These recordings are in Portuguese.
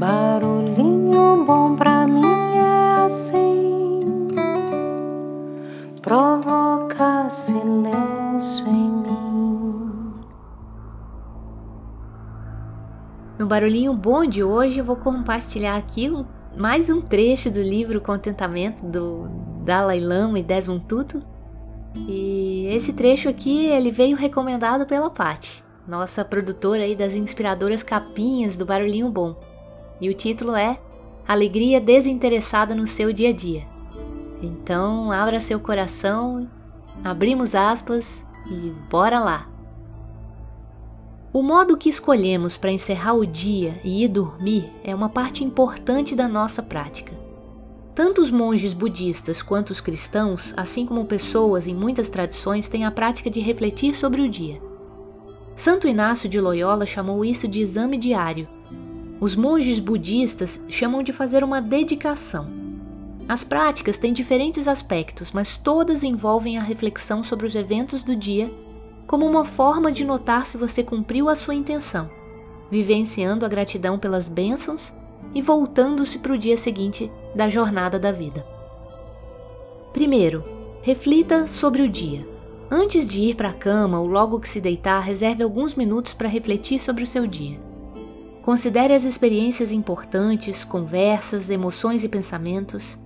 Barulhinho bom pra mim é assim, provoca silêncio em mim. No barulhinho bom de hoje, eu vou compartilhar aqui um, mais um trecho do livro Contentamento do Dalai Lama e Desmond Tutu. E esse trecho aqui ele veio recomendado pela Patti, nossa produtora aí das inspiradoras capinhas do Barulhinho Bom. E o título é Alegria desinteressada no seu dia a dia. Então, abra seu coração, abrimos aspas e bora lá. O modo que escolhemos para encerrar o dia e ir dormir é uma parte importante da nossa prática. Tanto os monges budistas quanto os cristãos, assim como pessoas em muitas tradições, têm a prática de refletir sobre o dia. Santo Inácio de Loyola chamou isso de exame diário. Os monges budistas chamam de fazer uma dedicação. As práticas têm diferentes aspectos, mas todas envolvem a reflexão sobre os eventos do dia como uma forma de notar se você cumpriu a sua intenção, vivenciando a gratidão pelas bênçãos e voltando-se para o dia seguinte da jornada da vida. Primeiro, reflita sobre o dia. Antes de ir para a cama ou logo que se deitar, reserve alguns minutos para refletir sobre o seu dia. Considere as experiências importantes, conversas, emoções e pensamentos.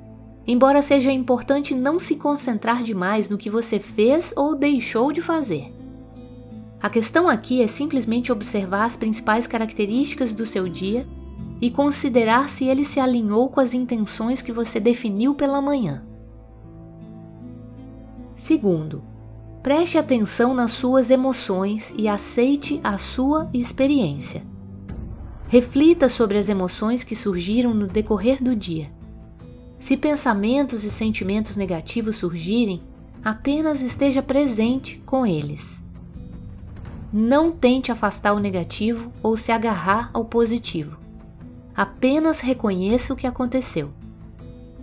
Embora seja importante não se concentrar demais no que você fez ou deixou de fazer. A questão aqui é simplesmente observar as principais características do seu dia e considerar se ele se alinhou com as intenções que você definiu pela manhã. Segundo, preste atenção nas suas emoções e aceite a sua experiência. Reflita sobre as emoções que surgiram no decorrer do dia. Se pensamentos e sentimentos negativos surgirem, apenas esteja presente com eles. Não tente afastar o negativo ou se agarrar ao positivo. Apenas reconheça o que aconteceu.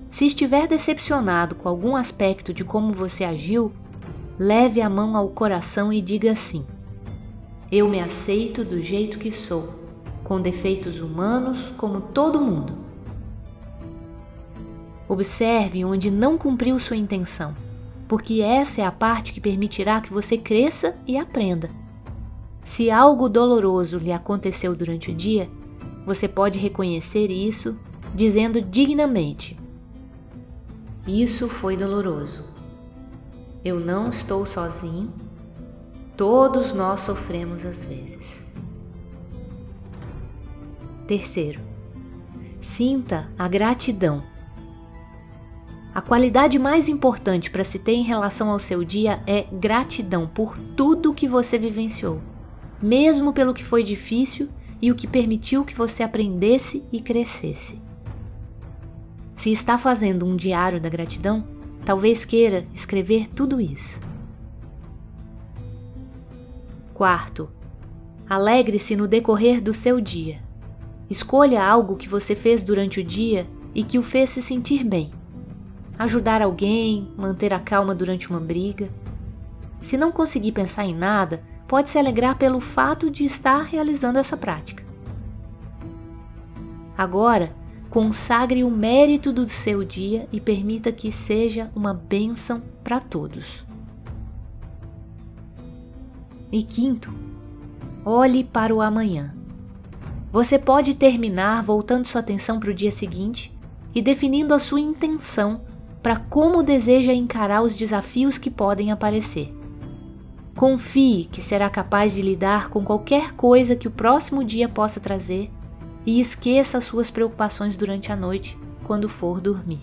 Se estiver decepcionado com algum aspecto de como você agiu, leve a mão ao coração e diga assim: Eu me aceito do jeito que sou, com defeitos humanos como todo mundo. Observe onde não cumpriu sua intenção, porque essa é a parte que permitirá que você cresça e aprenda. Se algo doloroso lhe aconteceu durante o dia, você pode reconhecer isso dizendo dignamente: Isso foi doloroso. Eu não estou sozinho. Todos nós sofremos às vezes. Terceiro, sinta a gratidão. A qualidade mais importante para se ter em relação ao seu dia é gratidão por tudo que você vivenciou, mesmo pelo que foi difícil e o que permitiu que você aprendesse e crescesse. Se está fazendo um diário da gratidão, talvez queira escrever tudo isso. Quarto, alegre-se no decorrer do seu dia. Escolha algo que você fez durante o dia e que o fez se sentir bem. Ajudar alguém, manter a calma durante uma briga. Se não conseguir pensar em nada, pode se alegrar pelo fato de estar realizando essa prática. Agora, consagre o mérito do seu dia e permita que seja uma bênção para todos. E quinto, olhe para o amanhã. Você pode terminar voltando sua atenção para o dia seguinte e definindo a sua intenção para como deseja encarar os desafios que podem aparecer. Confie que será capaz de lidar com qualquer coisa que o próximo dia possa trazer e esqueça suas preocupações durante a noite quando for dormir.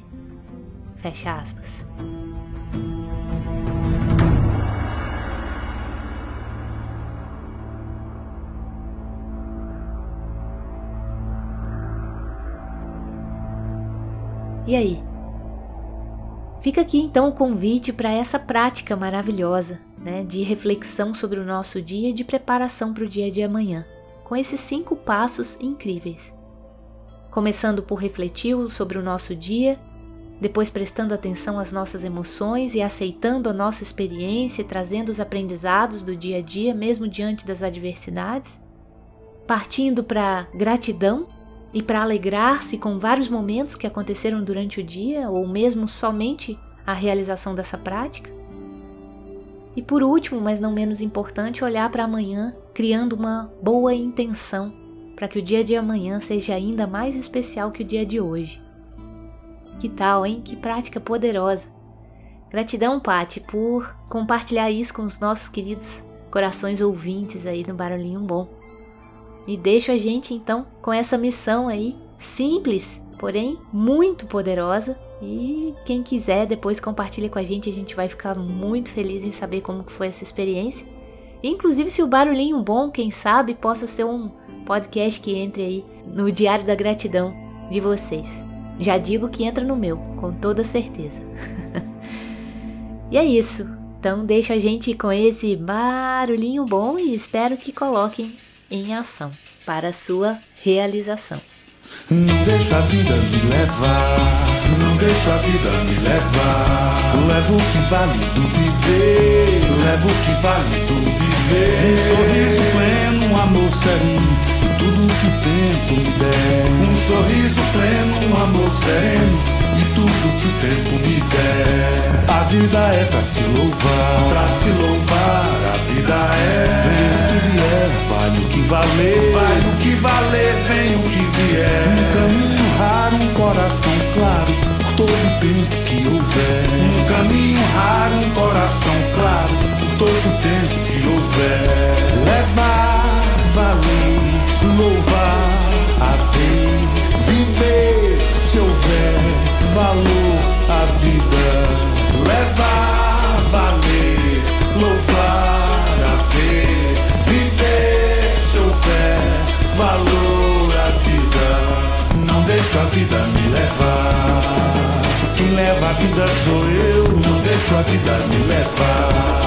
Fecha aspas. E aí? Fica aqui então o convite para essa prática maravilhosa né, de reflexão sobre o nosso dia e de preparação para o dia de amanhã, com esses cinco passos incríveis. Começando por refletir sobre o nosso dia, depois prestando atenção às nossas emoções e aceitando a nossa experiência e trazendo os aprendizados do dia a dia, mesmo diante das adversidades, partindo para gratidão e para alegrar-se com vários momentos que aconteceram durante o dia ou mesmo somente a realização dessa prática. E por último, mas não menos importante, olhar para amanhã criando uma boa intenção para que o dia de amanhã seja ainda mais especial que o dia de hoje. Que tal, hein? Que prática poderosa! Gratidão, Pati, por compartilhar isso com os nossos queridos corações ouvintes aí no Barulhinho Bom. E deixo a gente então com essa missão aí, simples, porém muito poderosa. E quem quiser depois compartilha com a gente, a gente vai ficar muito feliz em saber como foi essa experiência. Inclusive se o Barulhinho Bom, quem sabe, possa ser um podcast que entre aí no Diário da Gratidão de vocês. Já digo que entra no meu, com toda certeza. e é isso. Então deixa a gente com esse barulhinho bom e espero que coloquem em ação para sua realização. Não deixa a vida me levar, não deixa a vida me levar. Levo o que vale do viver, levo o que vale do viver. Um sorriso pleno, um amor sereno, tudo que o tempo me der. Um sorriso pleno, um amor sereno, e tudo que o tempo me der. A vida é pra se louvar, pra se louvar, a vida é. Vem o que vier, vale o que valer, vai o que valer, vem o que vier. Um caminho raro, um coração claro, por todo o tempo que houver. Um caminho raro, um coração claro, por todo o tempo que houver. Levar, valer, louvar, haver, viver, se houver valor vida sou eu, não deixo a vida me levar.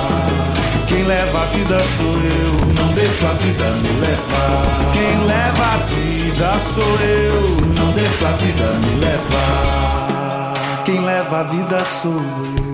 Quem leva a vida sou eu, não deixo a vida me levar. Quem leva a vida sou eu, não deixo a vida me levar. Quem leva a vida sou eu.